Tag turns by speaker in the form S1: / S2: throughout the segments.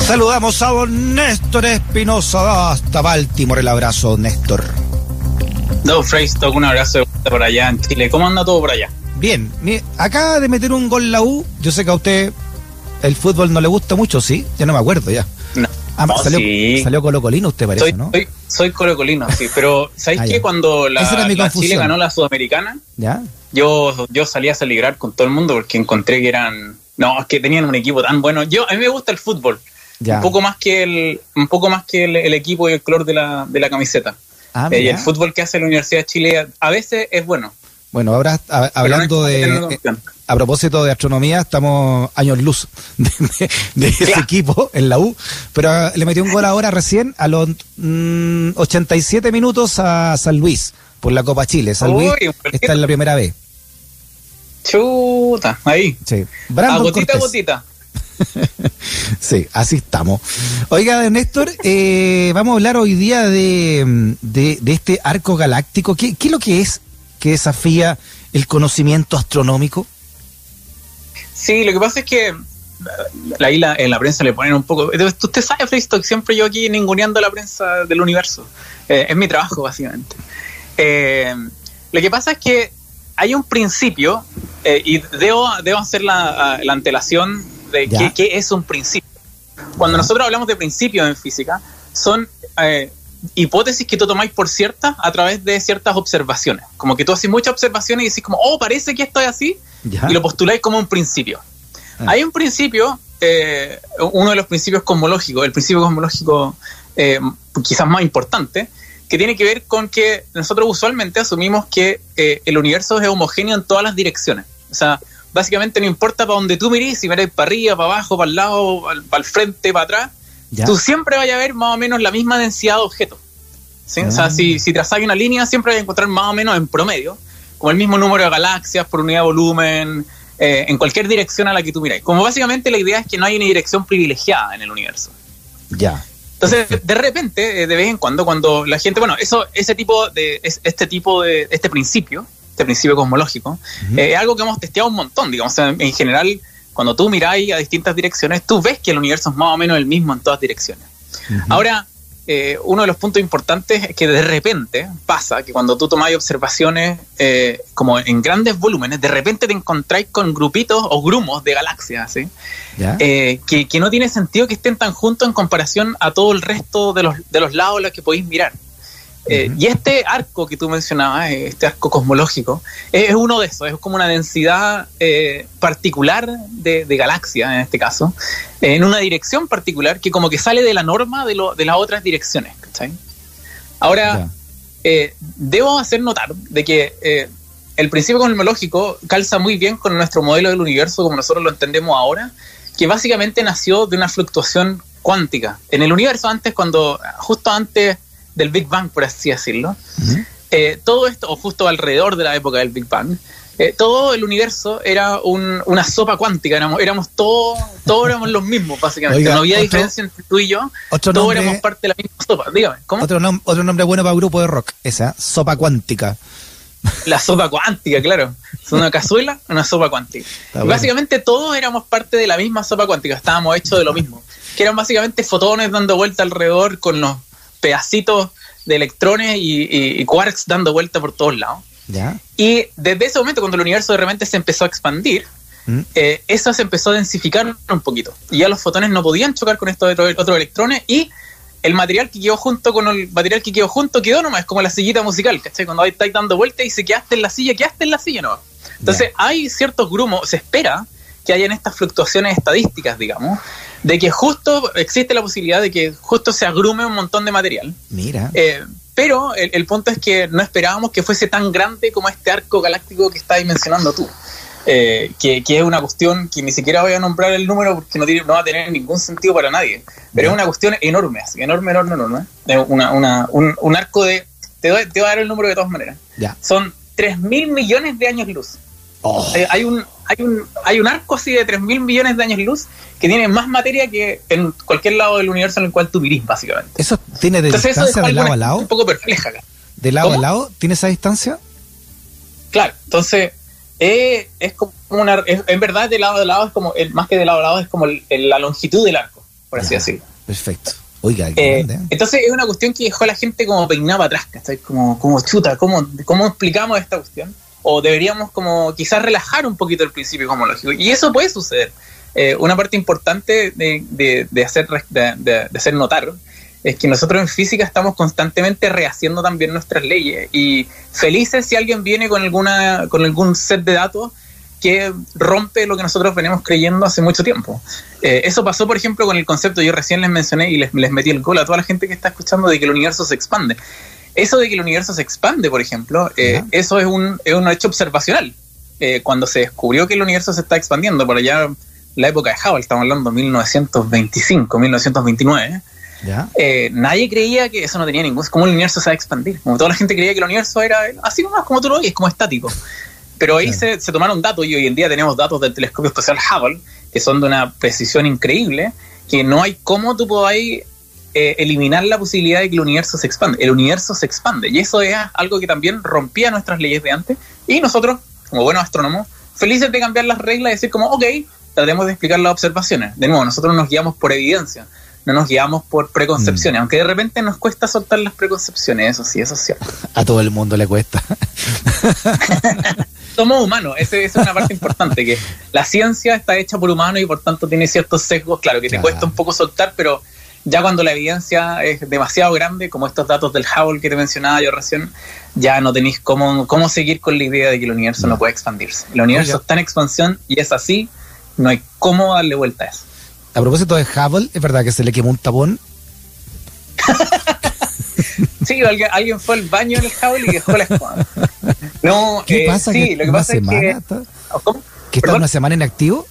S1: Saludamos a don Néstor Espinosa hasta Baltimore. El abrazo, Néstor.
S2: No, Freystock, un abrazo por allá en Chile. ¿Cómo anda todo por allá?
S1: Bien, acaba de meter un gol la U. Yo sé que a usted el fútbol no le gusta mucho, ¿sí? Ya no me acuerdo ya.
S2: No.
S1: Ah, salió, sí. salió Colocolino usted parece,
S2: soy,
S1: ¿no?
S2: Soy, soy Colocolino, sí, pero ¿sabéis ah, qué? Cuando la, la Chile ganó la Sudamericana,
S1: ¿Ya?
S2: Yo, yo salí a celebrar con todo el mundo porque encontré que eran... No, es que tenían un equipo tan bueno. Yo, a mí me gusta el fútbol. Un poco más que el, un poco más que el, equipo y el color de la, de la camiseta. Ah, eh, y el fútbol que hace la Universidad de Chile a veces es bueno.
S1: Bueno, ahora hablando de. Eh, a propósito de astronomía, estamos años luz de, ese equipo en la U. Pero ah, le metió un gol ahora recién a los 87 mm, minutos a San Luis por la Copa Chile. San Luis está en la primera vez.
S2: Chuta, ahí.
S1: Sí.
S2: a gotita, gotita.
S1: sí, así estamos. Oiga, Néstor, eh, vamos a hablar hoy día de, este arco galáctico. ¿Qué, es lo que es que desafía el conocimiento astronómico?
S2: Sí, lo que pasa es que ahí la, en la prensa le ponen un poco. Usted sabe, Freistock, siempre yo aquí ninguneando la prensa del universo. Eh, es mi trabajo, básicamente. Eh, lo que pasa es que hay un principio, y debo, debo hacer la antelación de qué, es un principio. Cuando nosotros hablamos de principios en física, son eh, hipótesis que tú tomáis por ciertas a través de ciertas observaciones. Como que tú haces muchas observaciones y decís como, oh, parece que esto es así, y lo postuláis como un principio. Ah. Hay un principio, eh, uno de los principios cosmológicos, el principio cosmológico eh, quizás más importante, que tiene que ver con que nosotros usualmente asumimos que el universo es homogéneo en todas las direcciones. O sea, básicamente no importa para donde tú mires, si miras para arriba, para abajo, para el lado, para el frente, para atrás, tú siempre vayas a ver más o menos la misma densidad de objetos. O sea, si, si trazas una línea, siempre vas a encontrar más o menos en promedio, como el mismo número de galaxias por unidad de volumen, eh, en cualquier dirección a la que tú miráis. Como básicamente la idea es que no hay una dirección privilegiada en el universo.
S1: Ya.
S2: Entonces, de repente, eh, de vez en cuando, cuando la gente, bueno, eso, ese tipo de, este tipo de, este principio, este principio cosmológico, eh, es algo que hemos testeado un montón, digamos, en, general, cuando tú miráis a distintas direcciones, tú ves que el universo es más o menos el mismo en todas direcciones. Ahora, eh, uno de los puntos importantes es que de repente pasa que cuando tú tomáis observaciones eh, como en grandes volúmenes, de repente te encontráis con grupitos o grumos de galaxias, que, que, no tiene sentido que estén tan juntos en comparación a todo el resto de los, de los lados a los que podéis mirar. Eh, y este arco que tú mencionabas, eh, este arco cosmológico, es uno de esos, es como una densidad eh, particular de, galaxias, en este caso, en una dirección particular que como que sale de la norma de, de las otras direcciones. Ahora, debo hacer notar de que el principio cosmológico calza muy bien con nuestro modelo del universo como nosotros lo entendemos ahora, que básicamente nació de una fluctuación cuántica. En el universo antes, cuando justo antes del Big Bang, por así decirlo. Eh, todo esto, o justo alrededor de la época del Big Bang, eh, todo el universo era una sopa cuántica, éramos, éramos todos, todos éramos los mismos, básicamente. no había diferencia entre tú y yo, todos éramos parte de la misma sopa. Dígame, ¿cómo?
S1: Otro, otro nombre bueno para un grupo de rock, esa, sopa cuántica.
S2: La sopa cuántica, claro. Es una cazuela, una sopa cuántica. Básicamente todos éramos parte de la misma sopa cuántica, estábamos hechos de lo mismo. Que eran básicamente fotones dando vuelta alrededor con los pedacitos de electrones y, quarks dando vuelta por todos lados. Y desde ese momento, cuando el universo de repente se empezó a expandir, mm. eh, eso se empezó a densificar un poquito. Y ya los fotones no podían chocar con estos otros, electrones y el material que quedó junto con el material que quedó junto quedó nomás, es como la sillita musical, ¿cachai? Cuando estáis dando vueltas y se quedaste en la silla, quedaste en la silla no Entonces hay ciertos grumos, se espera que hayan estas fluctuaciones estadísticas, digamos, de que justo existe la posibilidad de que justo se agrume un montón de material.
S1: Mira.
S2: Eh, pero el, punto es que no esperábamos que fuese tan grande como este arco galáctico que estabas mencionando tú. eh, que, es una cuestión que ni siquiera voy a nombrar el número porque no, tiene, no va a tener ningún sentido para nadie, pero es una cuestión enorme, enorme, enorme, enorme. Una, una, un, arco de... Te, voy a dar el número de todas maneras.
S1: Ya.
S2: Son 3 mil millones de años luz. Oh. Eh, hay, un, hay, un, hay un arco así de 3 mil millones de años luz que tiene más materia que en cualquier lado del universo en el cual tú vivís, básicamente.
S1: ¿Eso tiene de distancia de lado a lado?
S2: Un poco perpleja
S1: ¿De lado a lado tiene esa distancia?
S2: Claro, entonces eh, es como una. en verdad, de lado a lado es como. El, más que de lado a lado es como la longitud del arco, por así decirlo.
S1: Perfecto. Oiga,
S2: eh, Entonces es una cuestión que dejó a la gente como peinada atrás, ¿cachai? Como, como chuta, ¿cómo, ¿cómo explicamos esta cuestión? O deberíamos como quizás relajar un poquito el principio lógico Y eso puede suceder. Eh, una parte importante de, de, hacer, de, hacer notar es que nosotros en física estamos constantemente rehaciendo también nuestras leyes y felices si alguien viene con alguna con algún set de datos que rompe lo que nosotros venimos creyendo hace mucho tiempo. Eh, eso pasó, por ejemplo, con el concepto, yo recién les mencioné y les, metí el gol a toda la gente que está escuchando de que el universo se expande. Eso de que el universo se expande, por ejemplo, eh, eso es un, es un hecho observacional. Eh, cuando se descubrió que el universo se está expandiendo, por allá la época de Hubble, estamos hablando de 1925, 1929, eh, nadie creía que eso no tenía ningún... como el universo se va a expandir. Como toda la gente creía que el universo era así nomás, como tú lo ves, como estático. Pero ahí se, tomaron datos y hoy en día tenemos datos del telescopio espacial Hubble, que son de una precisión increíble, que no hay cómo tú podáis eh, eliminar la posibilidad de que el universo se expande. El universo se expande. Y eso es algo que también rompía nuestras leyes de antes. Y nosotros, como buenos astrónomos, felices de cambiar las reglas y decir como, ok, tratemos de explicar las observaciones. De nuevo, nosotros nos guiamos por evidencia no nos guiamos por preconcepciones, mm. aunque de repente nos cuesta soltar las preconcepciones, eso sí, eso es cierto.
S1: A todo el mundo le cuesta.
S2: Somos humanos, esa es una parte importante, que la ciencia está hecha por humanos y por tanto tiene ciertos sesgos, claro, que te cuesta un poco soltar, pero ya cuando la evidencia es demasiado grande, como estos datos del Hubble que te mencionaba yo recién, ya no tenéis cómo, cómo seguir con la idea de que el universo no, puede expandirse. El universo está en expansión y es así, no hay cómo darle vuelta a eso.
S1: A propósito de Hubble, ¿es verdad que se le quemó un tapón?
S2: sí, alguien, fue al baño en el Hubble y dejó la espada. No,
S1: ¿Qué eh, pasa? Sí, lo que pasa es que... ¿Cómo? ¿Que está una semana inactivo?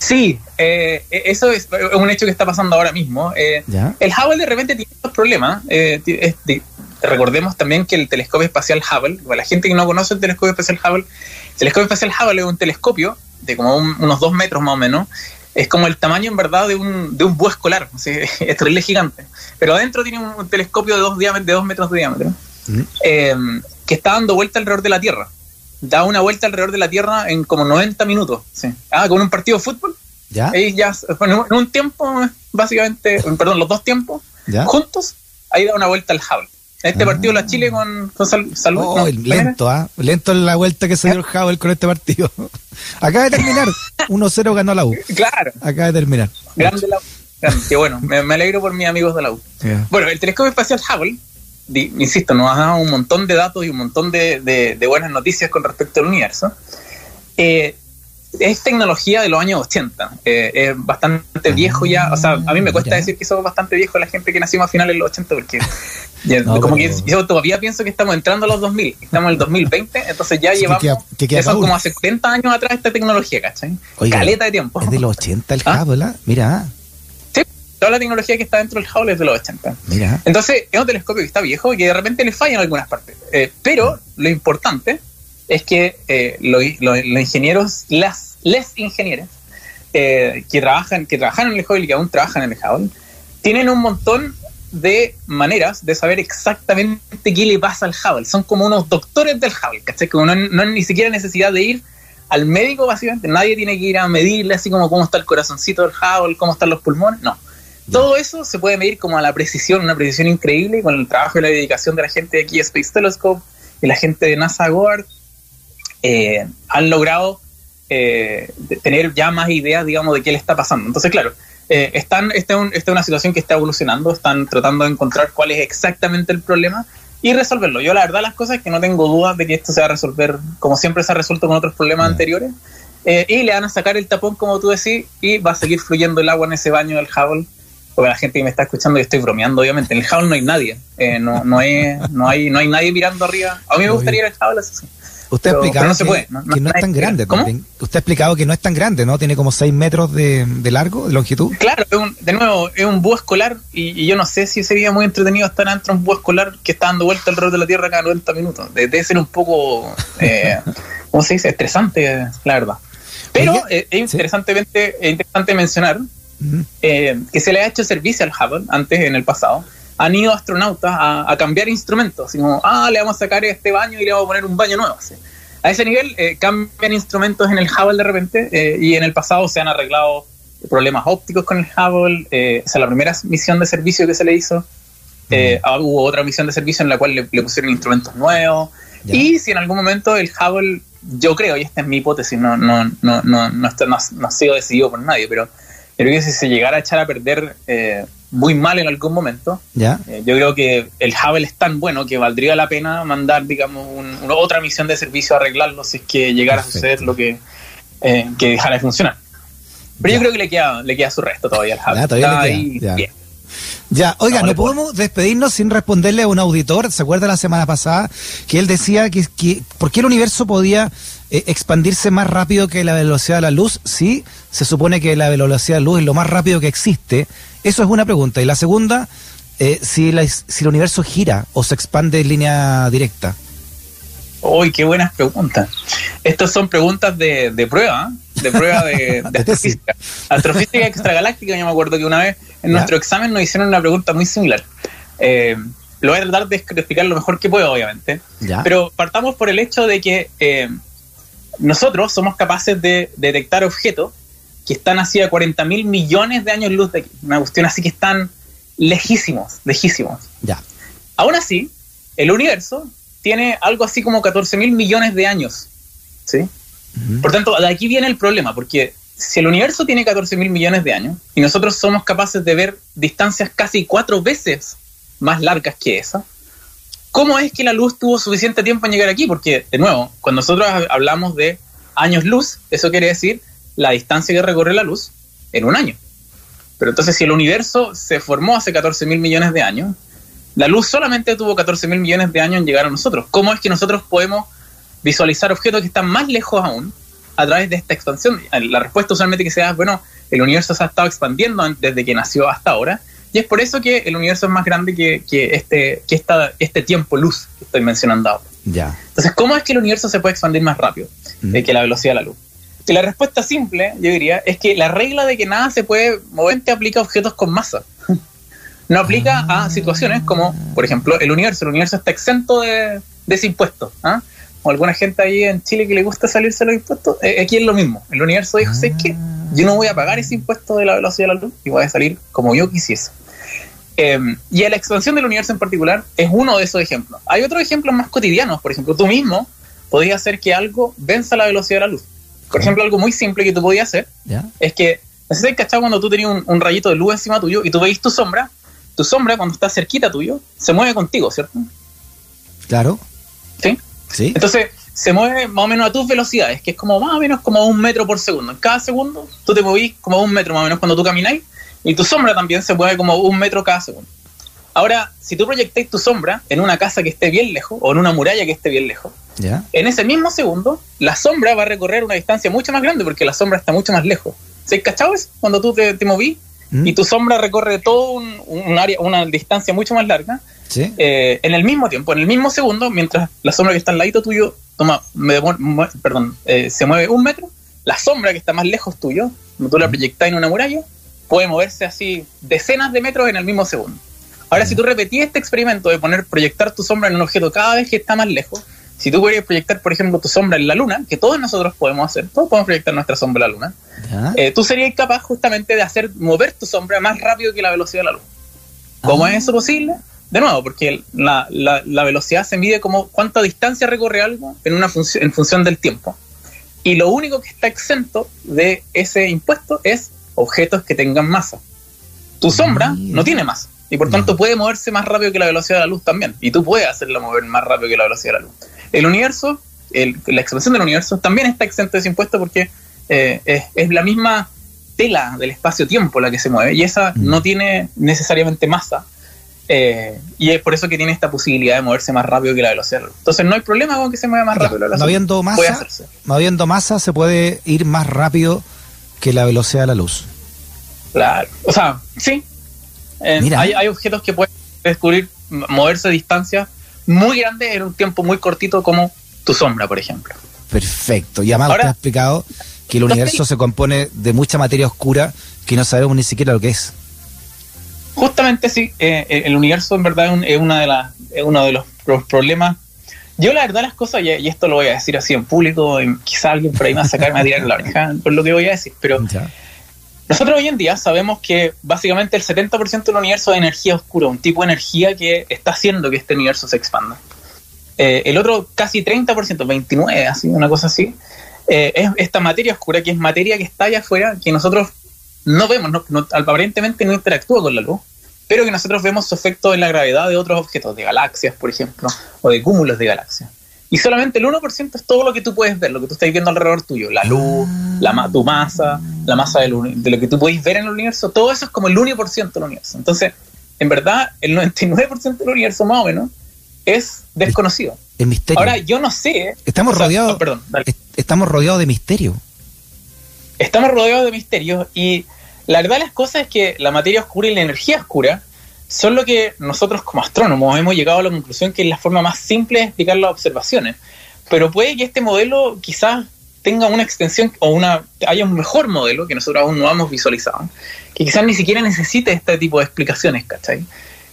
S2: Sí, eh, e, eso es un hecho que está pasando ahora mismo. Eh, el Hubble de repente tiene dos problemas. recordemos también que el telescopio espacial Hubble, para la gente que no conoce el telescopio espacial Hubble, el telescopio espacial Hubble es un telescopio de como unos dos metros más o menos, es como el tamaño en verdad de un, de un búho escolar, es gigante. Pero adentro tiene un, telescopio de dos, de dos metros de diámetro eh, que está dando vuelta alrededor de la Tierra. Da una vuelta alrededor de la Tierra en como 90 minutos. Ah, con un partido de fútbol.
S1: ¿Ya?
S2: ya en un tiempo, básicamente, perdón, los dos tiempos, juntos, ahí da una vuelta al Hubble. Este partido la Chile con, con salud.
S1: Oh, lento, ¿ah? Lento la vuelta que se dio el Hubble con este partido. Acaba de terminar. 1-0 ganó la U.
S2: Claro.
S1: Acaba de terminar.
S2: Grande la U. Qué bueno, me, alegro por mis amigos de la U. Bueno, el telescopio espacial Hubble, insisto, nos ha dado un montón de datos y un montón de, de, buenas noticias con respecto al universo. Eh, es tecnología de los años 80. Eh, es bastante viejo ya. O sea, a mí me cuesta decir que somos bastante viejos la gente que nacimos a finales de los 80 porque como que yo todavía pienso que estamos entrando a los 2000. Estamos en el 2020, entonces ya llevamos... Que son como hace 70 años atrás esta tecnología, ¿cachai? Caleta de tiempo.
S1: Es de los 80 el ¿Ah? Hubble, Mira.
S2: Toda la tecnología que está dentro del Hubble es de los 80.
S1: Mira.
S2: Entonces es un telescopio que está viejo y que de repente le falla en algunas partes. Eh, pero lo importante es que eh, los, ingenieros, las les ingenieros eh, que trabajan que trabajan en el Hubble y que aún trabajan en el Hubble, tienen un montón de maneras de saber exactamente qué le pasa al Hubble. Son como unos doctores del Hubble, ¿cachai? Que no, no hay ni siquiera necesidad de ir al médico, básicamente. Nadie tiene que ir a medirle así como cómo está el corazoncito del Hubble, cómo están los pulmones. No. Todo eso se puede medir como a la precisión, una precisión increíble, con el trabajo y la dedicación de la gente de aquí Space Telescope y la gente de NASA Goddard eh, han logrado eh, tener ya más ideas, digamos, de qué le está pasando. Entonces, claro, eh, están, esta es una situación que está evolucionando, están tratando de encontrar cuál es exactamente el problema y resolverlo. Yo la verdad las cosas es que no tengo dudas de que esto se va a resolver como siempre se ha resuelto con otros problemas anteriores. y le van a sacar el tapón, como tú decís, y va a seguir fluyendo el agua en ese baño del Hubble. Porque la gente que me está escuchando, yo estoy bromeando, obviamente. En el Hubble no hay nadie. no, no, hay, no, hay, no hay nadie mirando arriba. A mí me gustaría ir al eso sí
S1: Usted ha explicado que, no, es tan grande también. Usted ha explicado que no es tan grande, ¿no? Tiene como 6 metros de, largo, de longitud.
S2: Claro, de nuevo, es un búho escolar y, yo no sé si sería muy entretenido estar dentro de un búho escolar que está dando vuelta alrededor de la Tierra cada 90 minutos. Debe ser un poco, eh, ¿cómo se dice? Estresante, la verdad. Pero eh, es interesantemente, interesante mencionar eh, que se le ha hecho servicio al Hubble antes, en el pasado. Han ido astronautas a, cambiar instrumentos, así como, ah, le vamos a sacar este baño y le vamos a poner un baño nuevo. A ese nivel eh, cambian instrumentos en el Hubble de repente y en el pasado se han arreglado problemas ópticos con el Hubble. esa es la primera misión de servicio que se le hizo. hubo otra misión de servicio en la cual le, pusieron instrumentos nuevos. Y si en algún momento el Hubble yo creo, y esta es mi hipótesis, no, no, no, no, no, no, ha sido decidido por nadie, pero creo que si se llegara a echar a perder eh, muy mal en algún momento, ¿Ya? Eh, yo creo que el Hubble es tan bueno que valdría la pena mandar, digamos, otra misión de servicio a arreglarlo si es que llegara a suceder lo que, eh, que dejara de funcionar. Pero yo creo que le queda, le queda su resto todavía al Hubble.
S1: todavía le queda. Bien. Ya, oiga, no, podemos despedirnos sin responderle a un auditor. ¿Se acuerda la semana pasada que él decía que, que por qué el universo podía eh, expandirse más rápido que la velocidad de la luz? Sí, se supone que la velocidad de la luz es lo más rápido que existe. Eso es una pregunta. Y la segunda, eh, si, si el universo gira o se expande en línea directa.
S2: Uy, qué buenas preguntas. Estas son preguntas de, de prueba, ¿eh? de prueba de, astrofísica. astrofísica extragaláctica, yo me acuerdo que una vez en nuestro examen nos hicieron una pregunta muy similar. Eh, lo voy a tratar de explicar lo mejor que puedo, obviamente. Pero partamos por el hecho de que eh, nosotros somos capaces de detectar objetos que están así a 40 mil millones de años luz de aquí. Una cuestión así que están lejísimos, lejísimos.
S1: Ya.
S2: Aún así, el universo tiene algo así como 14 mil millones de años. ¿sí? Por tanto, de aquí viene el problema, porque si el universo tiene 14 mil millones de años y nosotros somos capaces de ver distancias casi cuatro veces más largas que esa, ¿cómo es que la luz tuvo suficiente tiempo en llegar aquí? Porque, de nuevo, cuando nosotros hablamos de años luz, eso quiere decir la distancia que recorre la luz en un año. Pero entonces, si el universo se formó hace 14 mil millones de años, la luz solamente tuvo 14 mil millones de años en llegar a nosotros. ¿Cómo es que nosotros podemos visualizar objetos que están más lejos aún a través de esta expansión? La respuesta usualmente que se da es, bueno, el universo se ha estado expandiendo desde que nació hasta ahora, y es por eso que el universo es más grande que, este, que esta, este tiempo luz que estoy mencionando ahora.
S1: Ya.
S2: Entonces, ¿cómo es que el universo se puede expandir más rápido mm. que la velocidad de la luz? Y la respuesta simple, yo diría, es que la regla de que nada se puede mover te aplica a objetos con masa no aplica a ah. situaciones como, por ejemplo, el universo. El universo está exento de, ese impuesto. ¿ah? O alguna gente ahí en Chile que le gusta salirse de los impuestos. Eh, aquí es lo mismo. El universo dijo, sé que yo no voy a pagar ese impuesto de la velocidad de la luz y voy a salir como yo quisiese. Em, y la expansión del universo en particular es uno de esos ejemplos. Hay otros ejemplos más cotidianos. Por ejemplo, tú mismo podías hacer que algo venza la velocidad de la luz. Por ejemplo, algo muy simple que tú podías hacer es que, no sé si cuando tú tenías un, rayito de luz encima tuyo y tú veis tu sombra, tu sombra cuando está cerquita tuyo se mueve contigo, ¿cierto?
S1: Claro.
S2: ¿Sí?
S1: Sí.
S2: Entonces se mueve más o menos a tus velocidades, que es como más o menos como un metro por segundo. En cada segundo tú te movís como un metro más o menos cuando tú camináis y tu sombra también se mueve como un metro cada segundo. Ahora, si tú proyectáis tu sombra en una casa que esté bien lejos o en una muralla que esté bien lejos, en ese mismo segundo la sombra va a recorrer una distancia mucho más grande porque la sombra está mucho más lejos. ¿Se cachado eso? Cuando tú te, te movís ¿Mm? y tu sombra recorre todo un, área, una distancia mucho más larga, eh, en el mismo tiempo, en el mismo segundo, mientras la sombra que está al ladito tuyo toma, perdón, eh, se mueve un metro, la sombra que está más lejos tuyo, tú la ¿Mm? proyectas en una muralla, puede moverse así decenas de metros en el mismo segundo. Ahora, si tú repetís este experimento de poner, proyectar tu sombra en un objeto cada vez que está más lejos, si tú quieres proyectar, por ejemplo, tu sombra en la luna, que todos nosotros podemos hacer, todos podemos proyectar nuestra sombra en la luna, eh, tú serías capaz justamente de hacer mover tu sombra más rápido que la velocidad de la luz. ¿Cómo es eso posible? De nuevo, porque la, velocidad se mide como cuánta distancia recorre algo en, una función, en función del tiempo. Y lo único que está exento de ese impuesto es objetos que tengan masa. Tu sombra no tiene masa y por tanto puede moverse más rápido que la velocidad de la luz también. Y tú puedes hacerla mover más rápido que la velocidad de la luz. El universo, la expansión del universo, también está exento de ese impuesto porque eh, es, la misma tela del espacio-tiempo la que se mueve y esa mm. no tiene necesariamente masa. Eh, y es por eso que tiene esta posibilidad de moverse más rápido que la velocidad. Entonces no hay problema con que se mueva más rápido la velocidad.
S1: No habiendo masa, no habiendo masa, se puede ir más rápido que la velocidad de la luz.
S2: Claro. O sea, sí. Eh, hay, hay, objetos que pueden descubrir, moverse a distancias muy grandes en un tiempo muy cortito, como tu sombra, por ejemplo.
S1: Perfecto. Y además usted ha explicado que el universo se compone de mucha materia oscura que no sabemos ni siquiera lo que es.
S2: Justamente sí, eh, eh, el universo en verdad es, una de las, uno de los problemas. Yo la verdad las cosas, y, esto lo voy a decir así en público, y quizá alguien por ahí me va a sacarme a tirar la oreja por lo que voy a decir, pero nosotros hoy en día sabemos que básicamente el 70% del universo es energía oscura, un tipo de energía que está haciendo que este universo se expanda. Eh, el otro casi 30%, 29, así, una cosa así, es esta materia oscura, que es materia que está allá afuera, que nosotros no vemos, no, aparentemente no interactúa con la luz, pero que nosotros vemos su efecto en la gravedad de otros objetos, de galaxias, por ejemplo, o de cúmulos de galaxias. Y solamente el 1% es todo lo que tú puedes ver, lo que tú estás viendo alrededor tuyo, la luz, la, tu masa, la masa de lo que tú puedes ver en el universo, todo eso es como el 1% del universo. Entonces, en verdad, el 99% del universo más o menos es desconocido.
S1: El misterio.
S2: Ahora, yo no sé.
S1: Estamos rodeados. perdón, estamos rodeados de misterio
S2: estamos rodeados de misterios y la verdad de las cosas es que la materia oscura y la energía oscura son lo que nosotros como astrónomos hemos llegado a la conclusión que es la forma más simple de explicar las observaciones. Pero puede que este modelo quizás tenga una extensión o una haya un mejor modelo que nosotros aún no hemos visualizado, que quizás ni siquiera necesite este tipo de explicaciones, ¿cachai?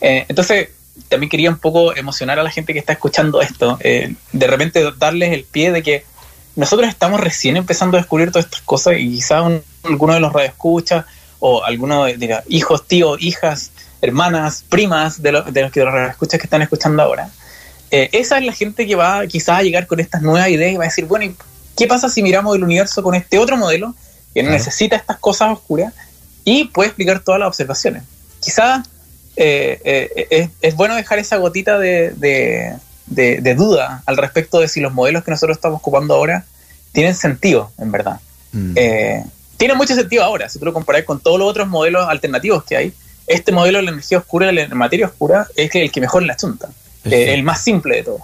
S2: Eh, entonces, también quería un poco emocionar a la gente que está escuchando esto, eh, de repente darles el pie de que nosotros estamos recién empezando a descubrir todas estas cosas y quizás alguno de los radioescuchas o alguno de, hijos, tíos, hijas, hermanas, primas de, de los que los radioescuchas que están escuchando ahora. Eh, esa es la gente que va quizás a llegar con estas nuevas ideas y va a decir, bueno, ¿qué pasa si miramos el universo con este otro modelo que no necesita estas cosas oscuras y puede explicar todas las observaciones? Quizás eh, eh, es, bueno dejar esa gotita de, de, duda al respecto de si los modelos que nosotros estamos ocupando ahora tienen sentido, en verdad. Mm. Tiene mucho sentido ahora, si tú lo comparas con todos los otros modelos alternativos que hay. Este modelo de la energía oscura, de la materia oscura, es el que mejor la chunta, eh, el más simple de todo.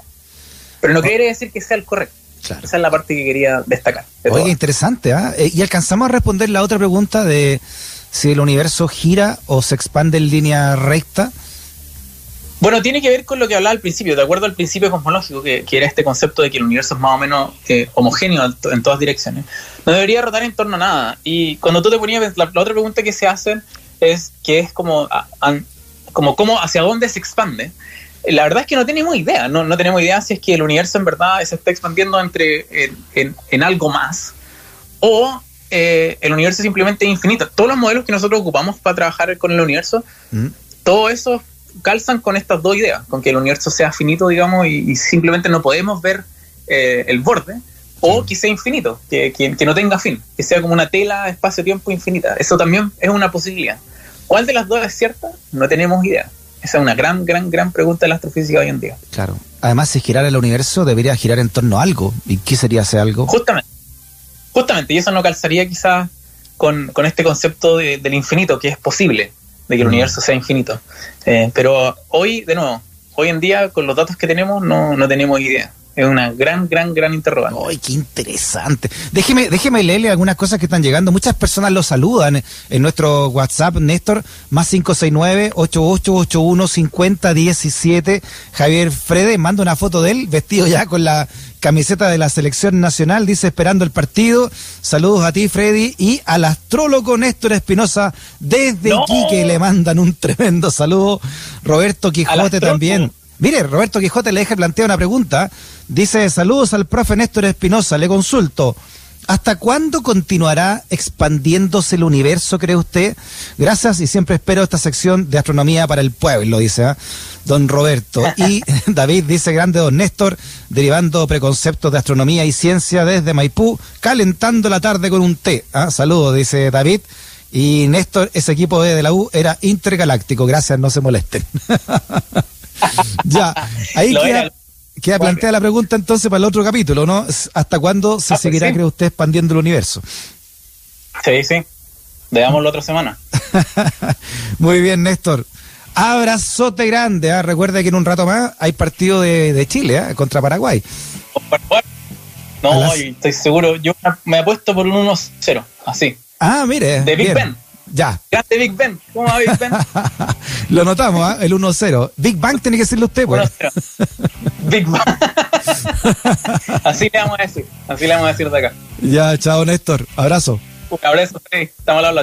S2: Pero no quiere decir que sea el correcto. Esa es la parte que quería destacar.
S1: Oye, interesante, ¿ah? y alcanzamos a responder la otra pregunta de si el universo gira o se expande en línea recta.
S2: Bueno, tiene que ver con lo que hablaba al principio, de acuerdo al principio cosmológico, que, era este concepto de que el universo es más o menos eh, homogéneo en todas direcciones. No debería rotar en torno a nada. Y cuando tú te ponías, la, otra pregunta que se hacen es que es como, como cómo, hacia dónde se expande. La verdad es que no tenemos idea, no, no tenemos idea si es que el universo en verdad se está expandiendo entre en, algo más o eh, el universo simplemente es infinito. Todos los modelos que nosotros ocupamos para trabajar con el universo, mm. todo eso calzan con estas dos ideas, con que el universo sea finito, digamos, y, simplemente no podemos ver eh, el borde, o que sea infinito, que, que, no tenga fin, que sea como una tela espacio-tiempo infinita. Eso también es una posibilidad. ¿Cuál de las dos es cierta? No tenemos idea. Esa es una gran, gran, gran pregunta de la astrofísica hoy en día.
S1: Claro. Además, si girara el universo, debería girar en torno a algo. ¿Y qué sería ese algo?
S2: Justamente. Justamente. Y eso no calzaría quizás con, con este concepto del infinito, que es posible de que el universo sea infinito. Eh, pero hoy, de nuevo, hoy en día, con los datos que tenemos, no, no tenemos idea. Es una gran, gran, gran interrogante.
S1: ¡Ay, qué interesante! Déjeme, déjeme leerle algunas cosas que están llegando. Muchas personas lo saludan en nuestro WhatsApp, Néstor, más 569-8881-5017. Javier Frede manda una foto de él, vestido ya con la camiseta de la selección nacional, dice esperando el partido. Saludos a ti, Freddy, y al astrólogo Néstor Espinosa desde Quique le mandan un tremendo saludo. Roberto Quijote también. Mire, Roberto Quijote le deja plantear una pregunta. Dice, saludos al profe Néstor Espinosa, le consulto. ¿Hasta cuándo continuará expandiéndose el universo, cree usted? Gracias y siempre espero esta sección de astronomía para el pueblo, dice ¿ah? don Roberto. Y David dice, grande don Néstor, derivando preconceptos de astronomía y ciencia desde Maipú, calentando la tarde con un té. ¿ah? Saludos, dice David. Y Néstor, ese equipo de la U era intergaláctico, gracias, no se molesten. ya, ahí queda Queda plantea la pregunta entonces para el otro capítulo, ¿no? ¿Hasta cuándo se ah, pues seguirá, cree usted, expandiendo el universo?
S2: Sí, sí. Veámoslo otra semana.
S1: Muy bien, Néstor. Abrazote grande. ¿ah? Recuerda que en un rato más hay partido de, Chile ¿ah? contra Paraguay.
S2: No, estoy seguro. Yo me apuesto por un 1-0, así.
S1: Ah, mire.
S2: De Big Ben.
S1: Ya.
S2: Grande Big Ben. ¿Cómo va Big Ben?
S1: Lo notamos, ¿ah? el 1-0. Big Bang tiene que decirle usted, pues.
S2: Big Bang. así le vamos a decir. Así le vamos a decir de acá.
S1: Ya, chao, Néstor. Abrazo.
S2: Un abrazo, sí. Estamos hablando, chao.